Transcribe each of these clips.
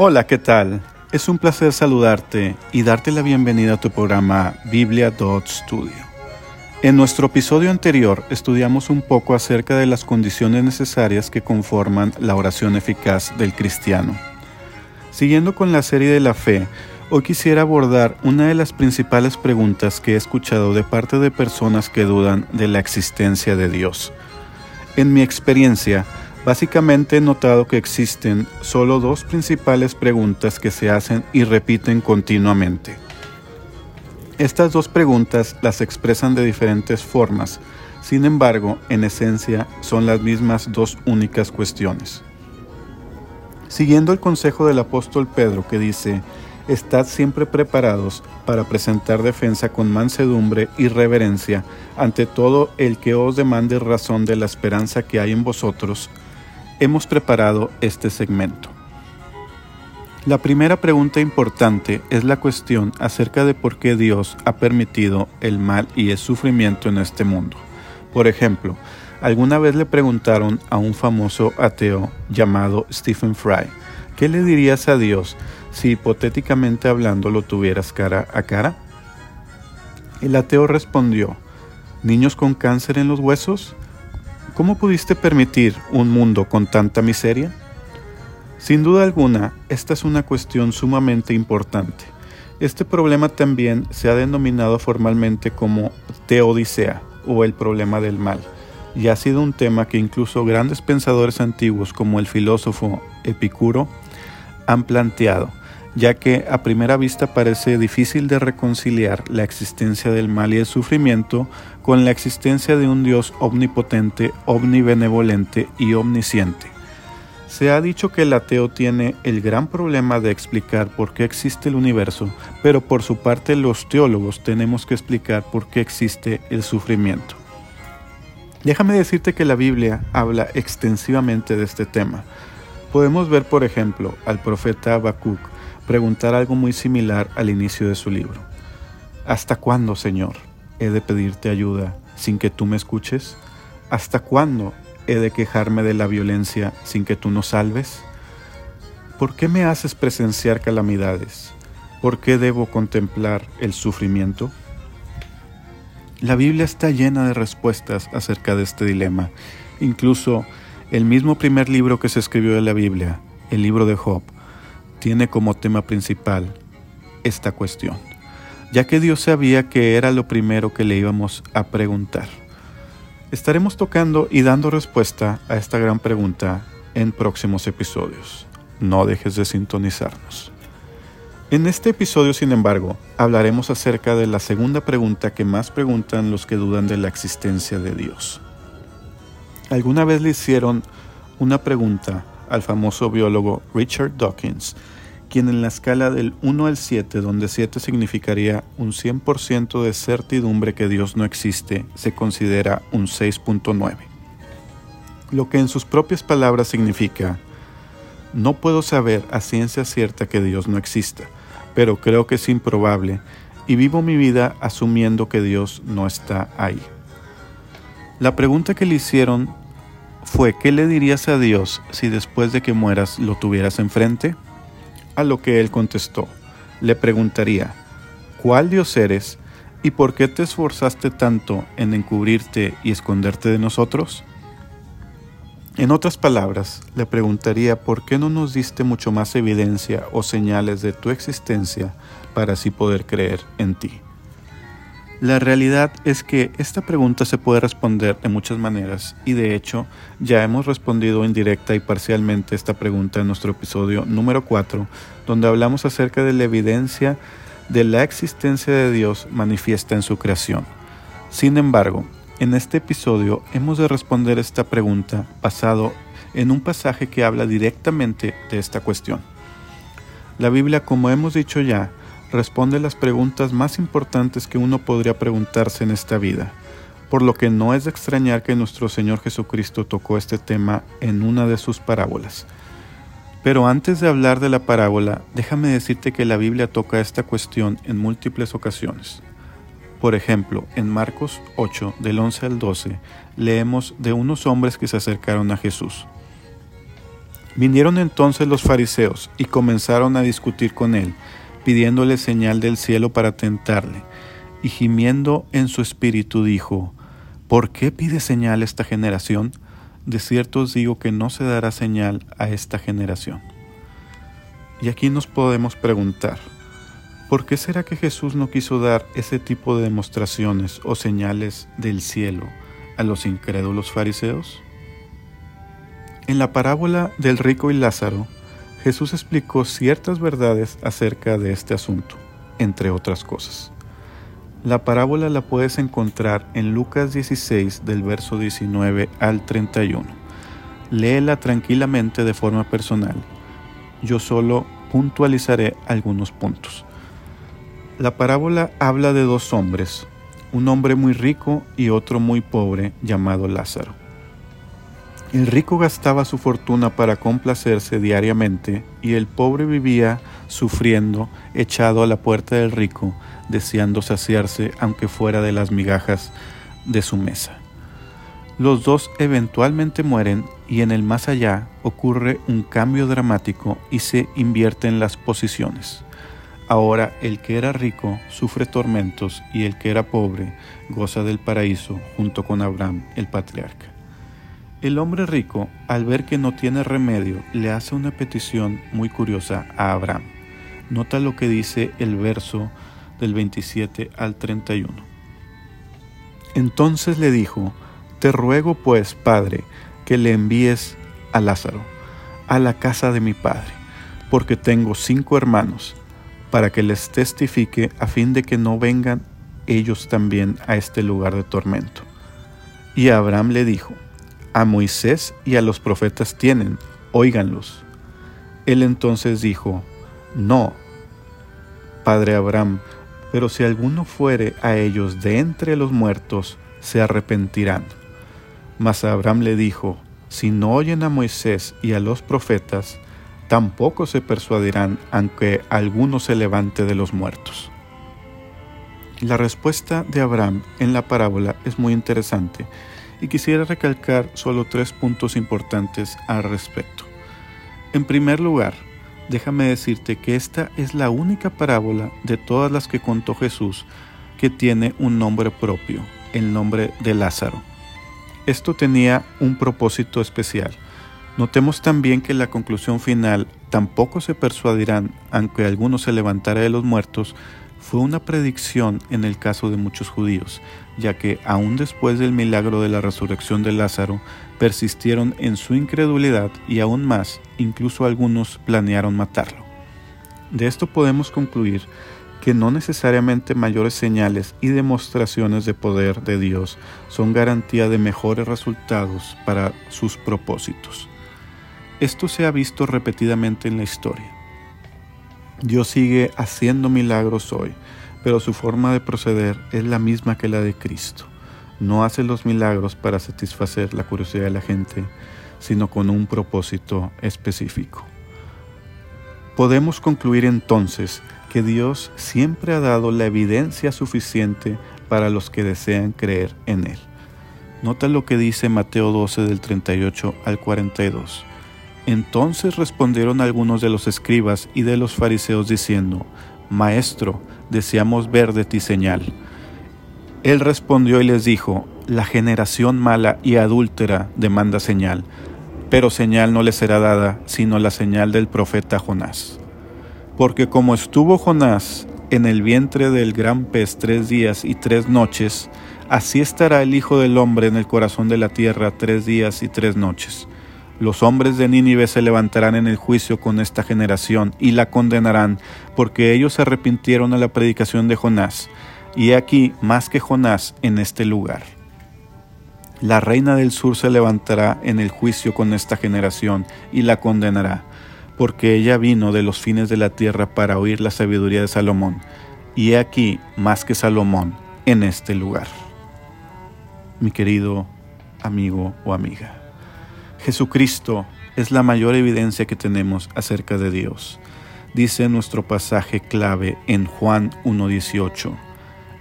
Hola, ¿qué tal? Es un placer saludarte y darte la bienvenida a tu programa Biblia Studio. En nuestro episodio anterior estudiamos un poco acerca de las condiciones necesarias que conforman la oración eficaz del cristiano. Siguiendo con la serie de la fe, hoy quisiera abordar una de las principales preguntas que he escuchado de parte de personas que dudan de la existencia de Dios. En mi experiencia, Básicamente he notado que existen solo dos principales preguntas que se hacen y repiten continuamente. Estas dos preguntas las expresan de diferentes formas, sin embargo, en esencia son las mismas dos únicas cuestiones. Siguiendo el consejo del apóstol Pedro que dice, Estad siempre preparados para presentar defensa con mansedumbre y reverencia ante todo el que os demande razón de la esperanza que hay en vosotros, hemos preparado este segmento. La primera pregunta importante es la cuestión acerca de por qué Dios ha permitido el mal y el sufrimiento en este mundo. Por ejemplo, alguna vez le preguntaron a un famoso ateo llamado Stephen Fry, ¿qué le dirías a Dios si hipotéticamente hablando lo tuvieras cara a cara? El ateo respondió, ¿niños con cáncer en los huesos? ¿Cómo pudiste permitir un mundo con tanta miseria? Sin duda alguna, esta es una cuestión sumamente importante. Este problema también se ha denominado formalmente como teodicea o el problema del mal, y ha sido un tema que incluso grandes pensadores antiguos como el filósofo Epicuro han planteado, ya que a primera vista parece difícil de reconciliar la existencia del mal y el sufrimiento con la existencia de un Dios omnipotente, omnibenevolente y omnisciente. Se ha dicho que el ateo tiene el gran problema de explicar por qué existe el universo, pero por su parte los teólogos tenemos que explicar por qué existe el sufrimiento. Déjame decirte que la Biblia habla extensivamente de este tema. Podemos ver, por ejemplo, al profeta Habacuc preguntar algo muy similar al inicio de su libro. ¿Hasta cuándo, Señor? he de pedirte ayuda sin que tú me escuches? ¿Hasta cuándo he de quejarme de la violencia sin que tú nos salves? ¿Por qué me haces presenciar calamidades? ¿Por qué debo contemplar el sufrimiento? La Biblia está llena de respuestas acerca de este dilema. Incluso el mismo primer libro que se escribió de la Biblia, el libro de Job, tiene como tema principal esta cuestión ya que Dios sabía que era lo primero que le íbamos a preguntar. Estaremos tocando y dando respuesta a esta gran pregunta en próximos episodios. No dejes de sintonizarnos. En este episodio, sin embargo, hablaremos acerca de la segunda pregunta que más preguntan los que dudan de la existencia de Dios. ¿Alguna vez le hicieron una pregunta al famoso biólogo Richard Dawkins quien en la escala del 1 al 7, donde 7 significaría un 100% de certidumbre que Dios no existe, se considera un 6.9. Lo que en sus propias palabras significa, no puedo saber a ciencia cierta que Dios no exista, pero creo que es improbable y vivo mi vida asumiendo que Dios no está ahí. La pregunta que le hicieron fue, ¿qué le dirías a Dios si después de que mueras lo tuvieras enfrente? A lo que él contestó, le preguntaría, ¿cuál Dios eres y por qué te esforzaste tanto en encubrirte y esconderte de nosotros? En otras palabras, le preguntaría por qué no nos diste mucho más evidencia o señales de tu existencia para así poder creer en ti. La realidad es que esta pregunta se puede responder de muchas maneras y de hecho ya hemos respondido indirecta y parcialmente esta pregunta en nuestro episodio número 4, donde hablamos acerca de la evidencia de la existencia de Dios manifiesta en su creación. Sin embargo, en este episodio hemos de responder esta pregunta basado en un pasaje que habla directamente de esta cuestión. La Biblia, como hemos dicho ya, responde las preguntas más importantes que uno podría preguntarse en esta vida. por lo que no es de extrañar que nuestro Señor Jesucristo tocó este tema en una de sus parábolas. Pero antes de hablar de la parábola, déjame decirte que la Biblia toca esta cuestión en múltiples ocasiones. Por ejemplo, en Marcos 8, del 11 al 12, leemos de unos hombres que se acercaron a Jesús. Vinieron entonces los fariseos y comenzaron a discutir con él, pidiéndole señal del cielo para tentarle. Y gimiendo en su espíritu dijo, ¿Por qué pide señal esta generación? De cierto os digo que no se dará señal a esta generación. Y aquí nos podemos preguntar, ¿por qué será que Jesús no quiso dar ese tipo de demostraciones o señales del cielo a los incrédulos fariseos? En la parábola del rico y Lázaro, Jesús explicó ciertas verdades acerca de este asunto, entre otras cosas. La parábola la puedes encontrar en Lucas 16 del verso 19 al 31. Léela tranquilamente de forma personal. Yo solo puntualizaré algunos puntos. La parábola habla de dos hombres, un hombre muy rico y otro muy pobre llamado Lázaro. El rico gastaba su fortuna para complacerse diariamente y el pobre vivía sufriendo, echado a la puerta del rico, deseando saciarse aunque fuera de las migajas de su mesa. Los dos eventualmente mueren y en el más allá ocurre un cambio dramático y se invierten las posiciones. Ahora el que era rico sufre tormentos y el que era pobre goza del paraíso junto con Abraham el patriarca. El hombre rico, al ver que no tiene remedio, le hace una petición muy curiosa a Abraham. Nota lo que dice el verso del 27 al 31. Entonces le dijo, Te ruego pues, Padre, que le envíes a Lázaro a la casa de mi Padre, porque tengo cinco hermanos, para que les testifique a fin de que no vengan ellos también a este lugar de tormento. Y Abraham le dijo, A Moisés y a los profetas tienen, óiganlos. Él entonces dijo, No, Padre Abraham, pero si alguno fuere a ellos de entre los muertos, se arrepentirán. Mas Abraham le dijo, si no oyen a Moisés y a los profetas, tampoco se persuadirán aunque alguno se levante de los muertos. La respuesta de Abraham en la parábola es muy interesante y quisiera recalcar solo tres puntos importantes al respecto. En primer lugar, déjame decirte que esta es la única parábola de todas las que contó Jesús que tiene un nombre propio, el nombre de Lázaro. Esto tenía un propósito especial. Notemos también que la conclusión final, tampoco se persuadirán, aunque alguno se levantara de los muertos, fue una predicción en el caso de muchos judíos, ya que aún después del milagro de la resurrección de Lázaro, persistieron en su incredulidad y aún más, incluso algunos planearon matarlo. De esto podemos concluir que no necesariamente mayores señales y demostraciones de poder de Dios son garantía de mejores resultados para sus propósitos. Esto se ha visto repetidamente en la historia. Dios sigue haciendo milagros hoy, pero su forma de proceder es la misma que la de Cristo no hace los milagros para satisfacer la curiosidad de la gente, sino con un propósito específico. Podemos concluir entonces que Dios siempre ha dado la evidencia suficiente para los que desean creer en Él. Nota lo que dice Mateo 12 del 38 al 42. Entonces respondieron algunos de los escribas y de los fariseos diciendo, Maestro, deseamos ver de ti señal. Él respondió y les dijo, La generación mala y adúltera demanda señal, pero señal no le será dada, sino la señal del profeta Jonás. Porque como estuvo Jonás en el vientre del gran pez tres días y tres noches, así estará el Hijo del Hombre en el corazón de la tierra tres días y tres noches. Los hombres de Nínive se levantarán en el juicio con esta generación y la condenarán, porque ellos se arrepintieron a la predicación de Jonás y he aquí más que Jonás en este lugar. La reina del sur se levantará en el juicio con esta generación y la condenará, porque ella vino de los fines de la tierra para oír la sabiduría de Salomón, y he aquí más que Salomón en este lugar. mi querido amigo o amiga. Jesucristo es la mayor evidencia que tenemos acerca de Dios. Dice nuestro pasaje clave en Juan 1.18.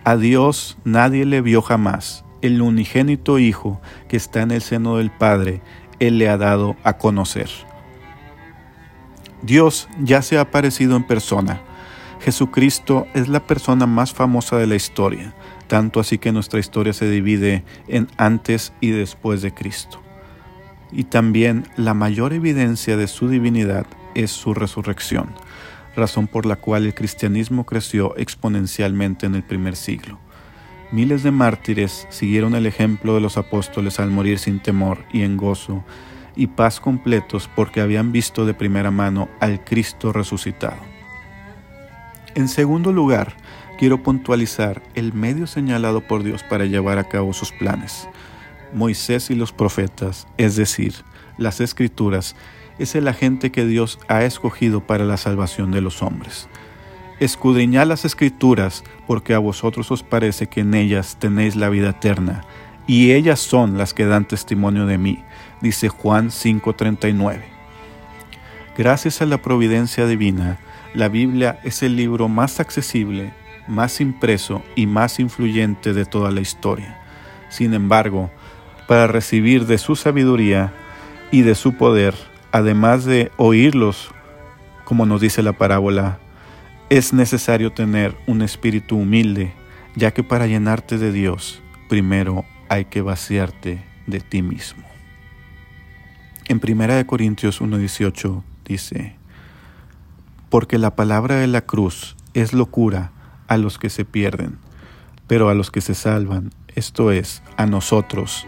A Dios nadie le vio jamás. El unigénito Hijo que está en el seno del Padre, Él le ha dado a conocer. Dios ya se ha aparecido en persona. Jesucristo es la persona más famosa de la historia, tanto así que nuestra historia se divide en antes y después de Cristo. Y también la mayor evidencia de su divinidad es su resurrección, razón por la cual el cristianismo creció exponencialmente en el primer siglo. Miles de mártires siguieron el ejemplo de los apóstoles al morir sin temor y en gozo y paz completos porque habían visto de primera mano al Cristo resucitado. En segundo lugar, quiero puntualizar el medio señalado por Dios para llevar a cabo sus planes. Moisés y los profetas, es decir, las escrituras, es el agente que Dios ha escogido para la salvación de los hombres. Escudriñad las escrituras, porque a vosotros os parece que en ellas tenéis la vida eterna, y ellas son las que dan testimonio de mí, dice Juan 5:39. Gracias a la providencia divina, la Biblia es el libro más accesible, más impreso y más influyente de toda la historia. Sin embargo, para recibir de su sabiduría y de su poder, además de oírlos, como nos dice la parábola, es necesario tener un espíritu humilde, ya que para llenarte de Dios, primero hay que vaciarte de ti mismo. En 1 Corintios 1.18 dice, Porque la palabra de la cruz es locura a los que se pierden, pero a los que se salvan, esto es, a nosotros,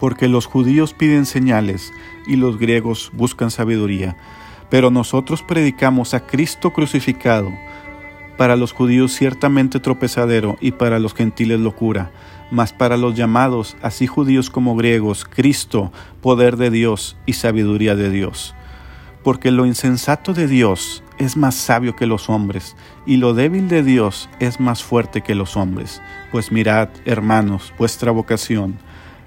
Porque los judíos piden señales y los griegos buscan sabiduría, pero nosotros predicamos a Cristo crucificado, para los judíos ciertamente tropezadero y para los gentiles locura, mas para los llamados, así judíos como griegos, Cristo, poder de Dios y sabiduría de Dios. Porque lo insensato de Dios es más sabio que los hombres, y lo débil de Dios es más fuerte que los hombres. Pues mirad, hermanos, vuestra vocación,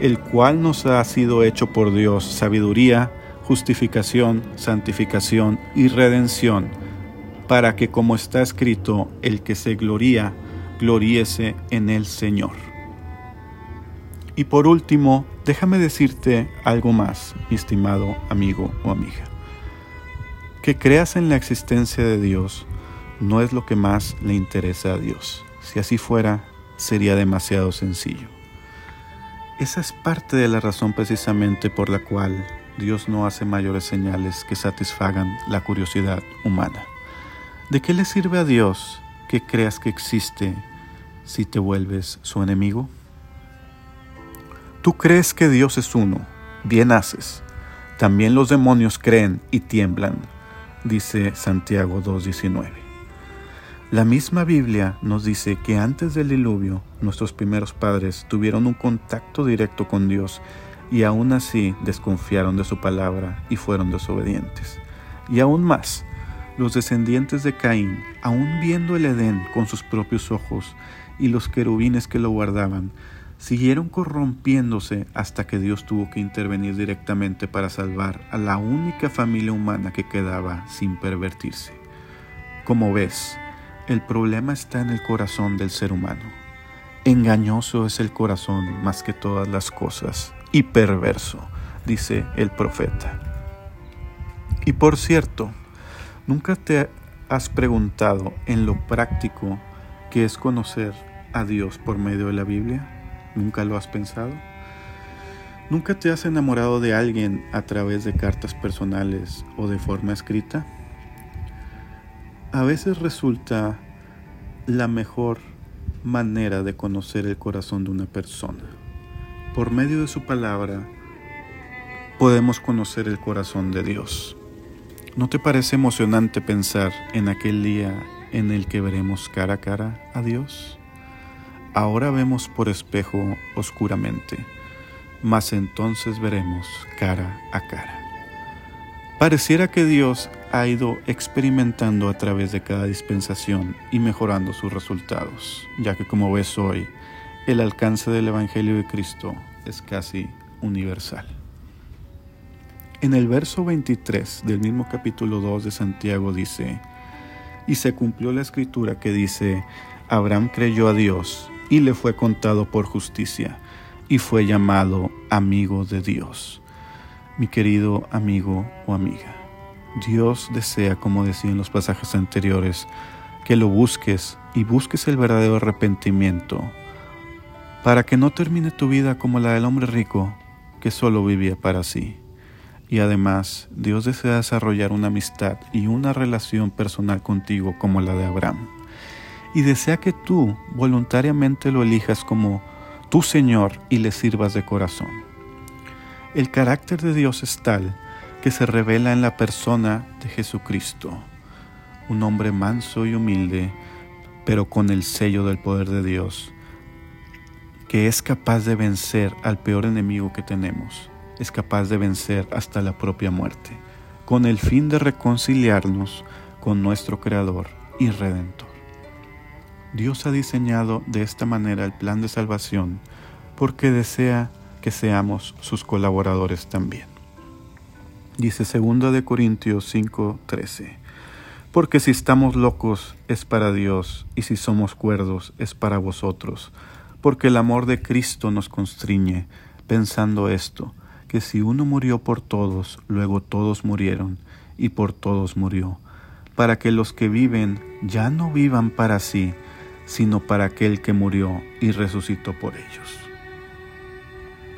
el cual nos ha sido hecho por Dios sabiduría, justificación, santificación y redención, para que como está escrito, el que se gloría, gloríese en el Señor. Y por último, déjame decirte algo más, mi estimado amigo o amiga. Que creas en la existencia de Dios no es lo que más le interesa a Dios. Si así fuera, sería demasiado sencillo. Esa es parte de la razón precisamente por la cual Dios no hace mayores señales que satisfagan la curiosidad humana. ¿De qué le sirve a Dios que creas que existe si te vuelves su enemigo? Tú crees que Dios es uno, bien haces. También los demonios creen y tiemblan, dice Santiago 2.19. La misma Biblia nos dice que antes del diluvio nuestros primeros padres tuvieron un contacto directo con Dios y aún así desconfiaron de su palabra y fueron desobedientes. Y aún más, los descendientes de Caín, aún viendo el Edén con sus propios ojos y los querubines que lo guardaban, siguieron corrompiéndose hasta que Dios tuvo que intervenir directamente para salvar a la única familia humana que quedaba sin pervertirse. Como ves, el problema está en el corazón del ser humano. Engañoso es el corazón más que todas las cosas y perverso, dice el profeta. Y por cierto, ¿nunca te has preguntado en lo práctico que es conocer a Dios por medio de la Biblia? ¿Nunca lo has pensado? ¿Nunca te has enamorado de alguien a través de cartas personales o de forma escrita? A veces resulta la mejor manera de conocer el corazón de una persona. Por medio de su palabra podemos conocer el corazón de Dios. ¿No te parece emocionante pensar en aquel día en el que veremos cara a cara a Dios? Ahora vemos por espejo oscuramente, mas entonces veremos cara a cara. Pareciera que Dios ha ido experimentando a través de cada dispensación y mejorando sus resultados, ya que como ves hoy, el alcance del Evangelio de Cristo es casi universal. En el verso 23 del mismo capítulo 2 de Santiago dice, y se cumplió la escritura que dice, Abraham creyó a Dios y le fue contado por justicia y fue llamado amigo de Dios. Mi querido amigo o amiga, Dios desea, como decía en los pasajes anteriores, que lo busques y busques el verdadero arrepentimiento, para que no termine tu vida como la del hombre rico que solo vivía para sí. Y además, Dios desea desarrollar una amistad y una relación personal contigo como la de Abraham. Y desea que tú voluntariamente lo elijas como tu Señor y le sirvas de corazón. El carácter de Dios es tal que se revela en la persona de Jesucristo, un hombre manso y humilde, pero con el sello del poder de Dios, que es capaz de vencer al peor enemigo que tenemos, es capaz de vencer hasta la propia muerte, con el fin de reconciliarnos con nuestro Creador y Redentor. Dios ha diseñado de esta manera el plan de salvación porque desea que seamos sus colaboradores también. Dice 2 de Corintios 5:13. Porque si estamos locos es para Dios y si somos cuerdos es para vosotros, porque el amor de Cristo nos constriñe, pensando esto, que si uno murió por todos, luego todos murieron, y por todos murió, para que los que viven ya no vivan para sí, sino para aquel que murió y resucitó por ellos.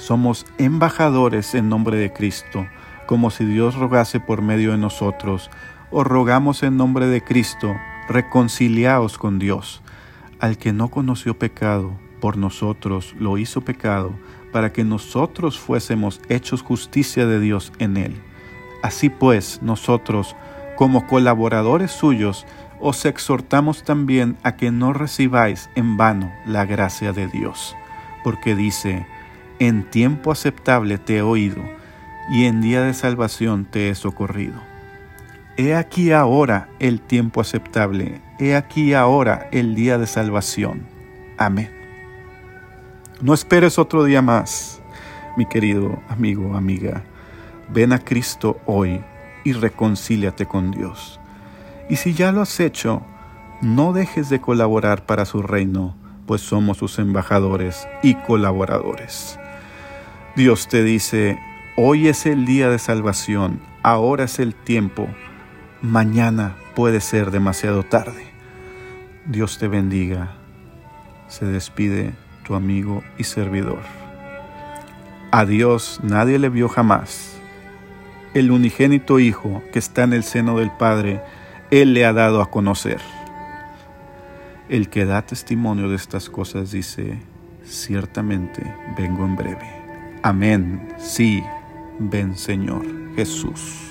somos embajadores en nombre de Cristo, como si Dios rogase por medio de nosotros, o rogamos en nombre de Cristo, reconciliaos con Dios. Al que no conoció pecado, por nosotros lo hizo pecado, para que nosotros fuésemos hechos justicia de Dios en él. Así pues, nosotros, como colaboradores suyos, os exhortamos también a que no recibáis en vano la gracia de Dios, porque dice, en tiempo aceptable te he oído, y en día de salvación te he socorrido. He aquí ahora el tiempo aceptable, he aquí ahora el día de salvación. Amén. No esperes otro día más, mi querido amigo, amiga. Ven a Cristo hoy y reconcíliate con Dios. Y si ya lo has hecho, no dejes de colaborar para su reino, pues somos sus embajadores y colaboradores. Dios te dice, hoy es el día de salvación, ahora es el tiempo, mañana puede ser demasiado tarde. Dios te bendiga. Se despide tu amigo y servidor. A Dios nadie le vio jamás. El unigénito Hijo que está en el seno del Padre, Él le ha dado a conocer. El que da testimonio de estas cosas dice, ciertamente vengo en breve. Amén. Sí, ven Señor Jesús.